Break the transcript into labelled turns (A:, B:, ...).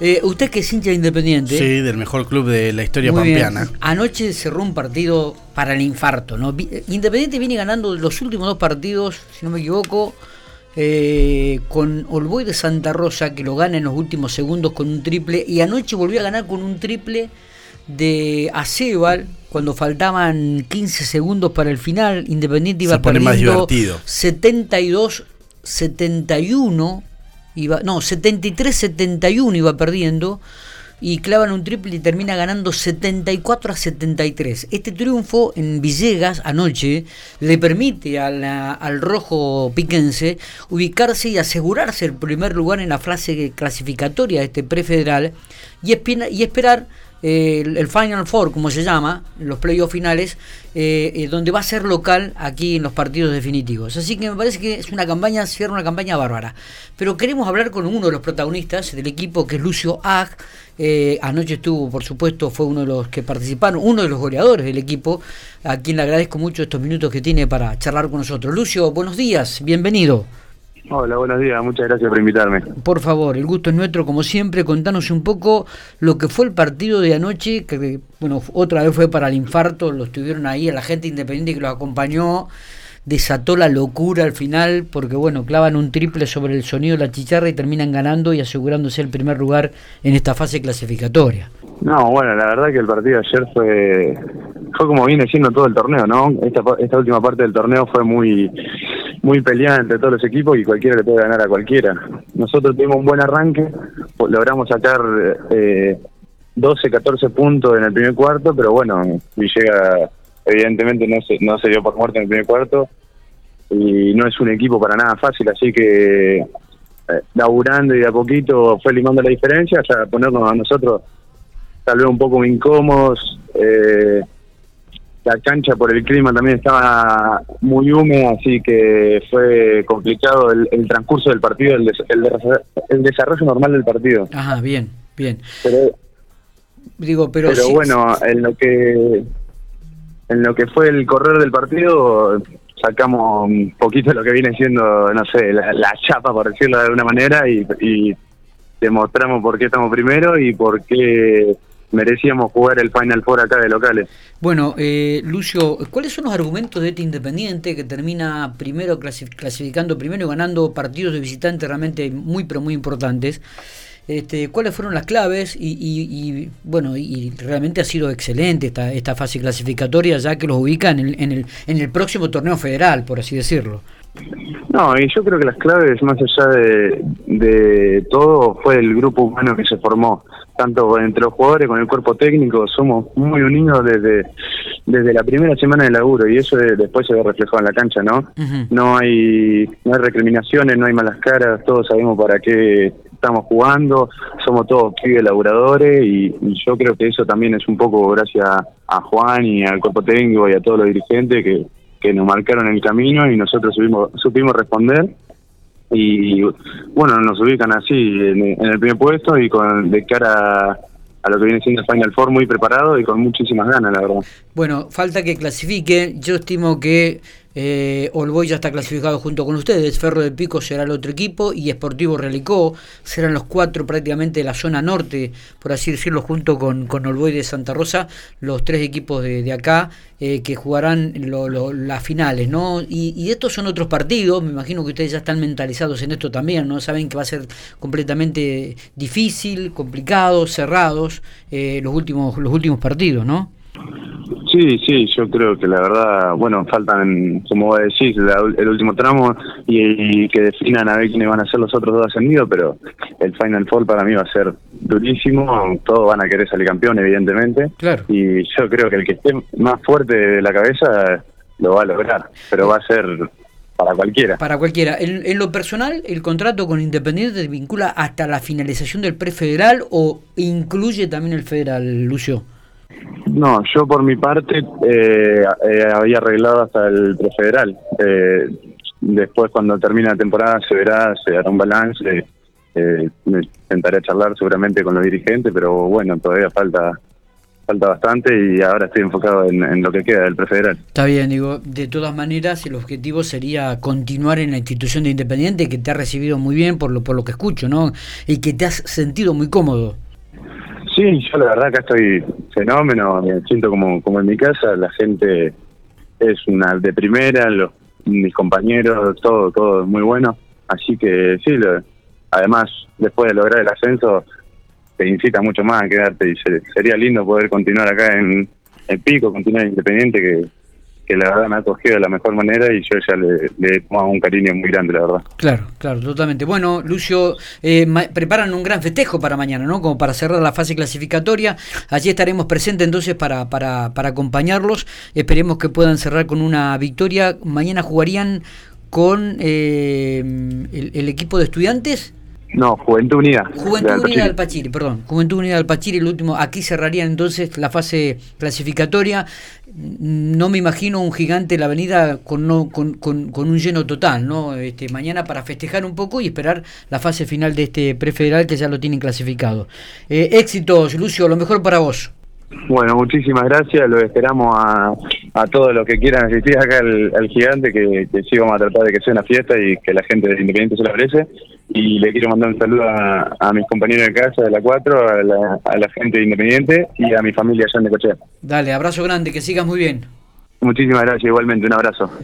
A: Eh, usted que es hincha independiente.
B: Sí, del mejor club de la historia pampeana.
A: Anoche cerró un partido para el infarto, ¿no? Independiente viene ganando los últimos dos partidos, si no me equivoco, eh, con Olboy de Santa Rosa, que lo gana en los últimos segundos con un triple, y anoche volvió a ganar con un triple de Acebal, cuando faltaban 15 segundos para el final, Independiente iba perdiendo 72 71 no, 73 71 iba perdiendo y clavan un triple y termina ganando 74 a 73. Este triunfo en Villegas anoche le permite al rojo piquense ubicarse y asegurarse el primer lugar en la fase clasificatoria de este prefederal y esperar el, Final Four, como se llama, los playoffs finales, eh, eh, donde va a ser local aquí en los partidos definitivos. Así que me parece que es una campaña, cierra una campaña bárbara. Pero queremos hablar con uno de los protagonistas del equipo, que es Lucio Ag. Eh, anoche estuvo, por supuesto, fue uno de los que participaron, uno de los goleadores del equipo, a quien le agradezco mucho estos minutos que tiene para charlar con nosotros. Lucio, buenos días, bienvenido.
C: Hola, buenos días, muchas gracias por invitarme.
A: Por favor, el gusto es nuestro, como siempre, contanos un poco lo que fue el partido de anoche, que bueno, otra vez fue para el infarto, lo estuvieron ahí, a la gente independiente que los acompañó, desató la locura al final, porque bueno, clavan un triple sobre el sonido de la chicharra y terminan ganando y asegurándose el primer lugar en esta fase clasificatoria.
C: No, bueno, la verdad que el partido de ayer fue, fue como viene siendo todo el torneo, ¿no? Esta, esta última parte del torneo fue muy muy peleada entre todos los equipos y cualquiera le puede ganar a cualquiera. Nosotros tuvimos un buen arranque, logramos sacar eh, 12, 14 puntos en el primer cuarto, pero bueno, llega evidentemente no se, no se dio por muerte en el primer cuarto y no es un equipo para nada fácil, así que eh, laburando y de a poquito fue limando la diferencia hasta ponernos a nosotros tal vez un poco incómodos. Eh, la cancha por el clima también estaba muy húmeda, así que fue complicado el, transcurso del partido, el, el, desarrollo normal del partido.
A: Ajá, bien, bien.
C: Pero, Digo, pero, pero bueno, en lo que en lo que fue el correr del partido sacamos un poquito de lo que viene siendo, no sé, la, chapa, por decirlo de alguna manera, y, y demostramos por qué estamos primero y por qué merecíamos jugar el Final Four acá de locales.
A: Bueno, eh, Lucio, ¿cuáles son los argumentos de este Independiente que termina primero clasificando primero y ganando partidos de visitante realmente muy pero muy importantes? Este, ¿Cuáles fueron las claves? Y, bueno, y realmente ha sido excelente esta, esta fase clasificatoria ya que los ubica en en, el, en el próximo torneo federal, por así decirlo.
C: No, y yo creo que las claves, más allá de, de todo, fue el grupo humano que se formó tanto entre los jugadores como el cuerpo técnico, somos muy unidos desde, desde la primera semana de laburo y eso después se ve reflejado en la cancha, ¿no? No hay no hay recriminaciones, no hay malas caras, todos sabemos para qué estamos jugando, somos todos pibes laburadores y, yo creo que eso también es un poco gracias a Juan y al cuerpo técnico y a todos los dirigentes que, que nos marcaron el camino y nosotros supimos, supimos responder y bueno, nos ubican así en, el primer puesto y con de cara a lo que viene siendo Final Four muy preparado y con muchísimas ganas, la verdad.
A: Bueno, falta que clasifique. Yo estimo que eh, Olboy ya está clasificado junto con ustedes. Ferro de Pico será el otro equipo y Esportivo Relicó serán los cuatro prácticamente de la zona norte, por así decirlo, junto con, con Olboy de Santa Rosa, los tres equipos de, acá eh, que jugarán las finales, ¿no? Y, estos son otros partidos. Me imagino que ustedes ya están mentalizados en esto también, ¿no? Saben que va a ser completamente difícil, complicado, cerrados eh, los últimos los últimos partidos, ¿no?
C: Sí, sí, yo creo que la verdad, bueno, faltan, como vos decís, el último tramo y, que definan a ver quiénes van a ser los otros dos ascendidos, pero el Final Four para mí va a ser durísimo, todos van a querer salir campeón, evidentemente,
A: claro.
C: y yo creo que el que esté más fuerte de la cabeza lo va a lograr, pero va a ser para cualquiera.
A: Para cualquiera. En, en, lo personal, ¿el contrato con Independiente te vincula hasta la finalización del prefederal o incluye también el federal, Lucio?
C: No, yo por mi parte eh, eh, había arreglado hasta el prefederal. Eh, después, cuando termine la temporada, se verá, se hará un balance. Eh, intentaré charlar seguramente con los dirigentes, pero bueno, todavía falta falta bastante y ahora estoy enfocado en, lo que queda del prefederal.
A: Está bien, digo, de todas maneras el objetivo sería continuar en la institución de Independiente que te ha recibido muy bien por lo, por lo que escucho, ¿no? Y que te has sentido muy cómodo.
C: Sí, yo la verdad que estoy fenómeno, me siento como, como en mi casa, la gente es una de primera, los, mis compañeros, todo, todo muy bueno, así que sí, además después de lograr el ascenso te incita mucho más a quedarte y sería lindo poder continuar acá en el pico, continuar independiente que que la verdad me ha cogido de la mejor manera y yo ya le, le he tomado un cariño muy grande, la verdad.
A: Claro, claro, totalmente. Bueno, Lucio, eh, preparan un gran festejo para mañana, ¿no? Como para cerrar la fase clasificatoria. Allí estaremos presentes entonces para, para, para acompañarlos. Esperemos que puedan cerrar con una victoria. Mañana jugarían con eh, el equipo de estudiantes
C: no, Juventud Unida.
A: Juventud Unida del Pachiri, perdón. Juventud Unida del Pachiri, el último. Aquí cerraría entonces la fase clasificatoria. No me imagino un gigante en la avenida con, no, con, con, un lleno total, ¿no? Este, mañana para festejar un poco y esperar la fase final de este prefederal que ya lo tienen clasificado. Eh, éxitos, Lucio, lo mejor para vos.
C: Bueno, muchísimas gracias. Lo esperamos a, a todos los que quieran asistir acá al, gigante, que, que sí vamos a tratar de que sea una fiesta y que la gente de Independiente se lo merece. Y le quiero mandar un saludo a, mis compañeros de casa de la 4, a la, a la gente de Independiente y a mi familia allá en Necochea.
A: Dale, abrazo grande, que sigas muy bien.
C: Muchísimas gracias, igualmente, un abrazo.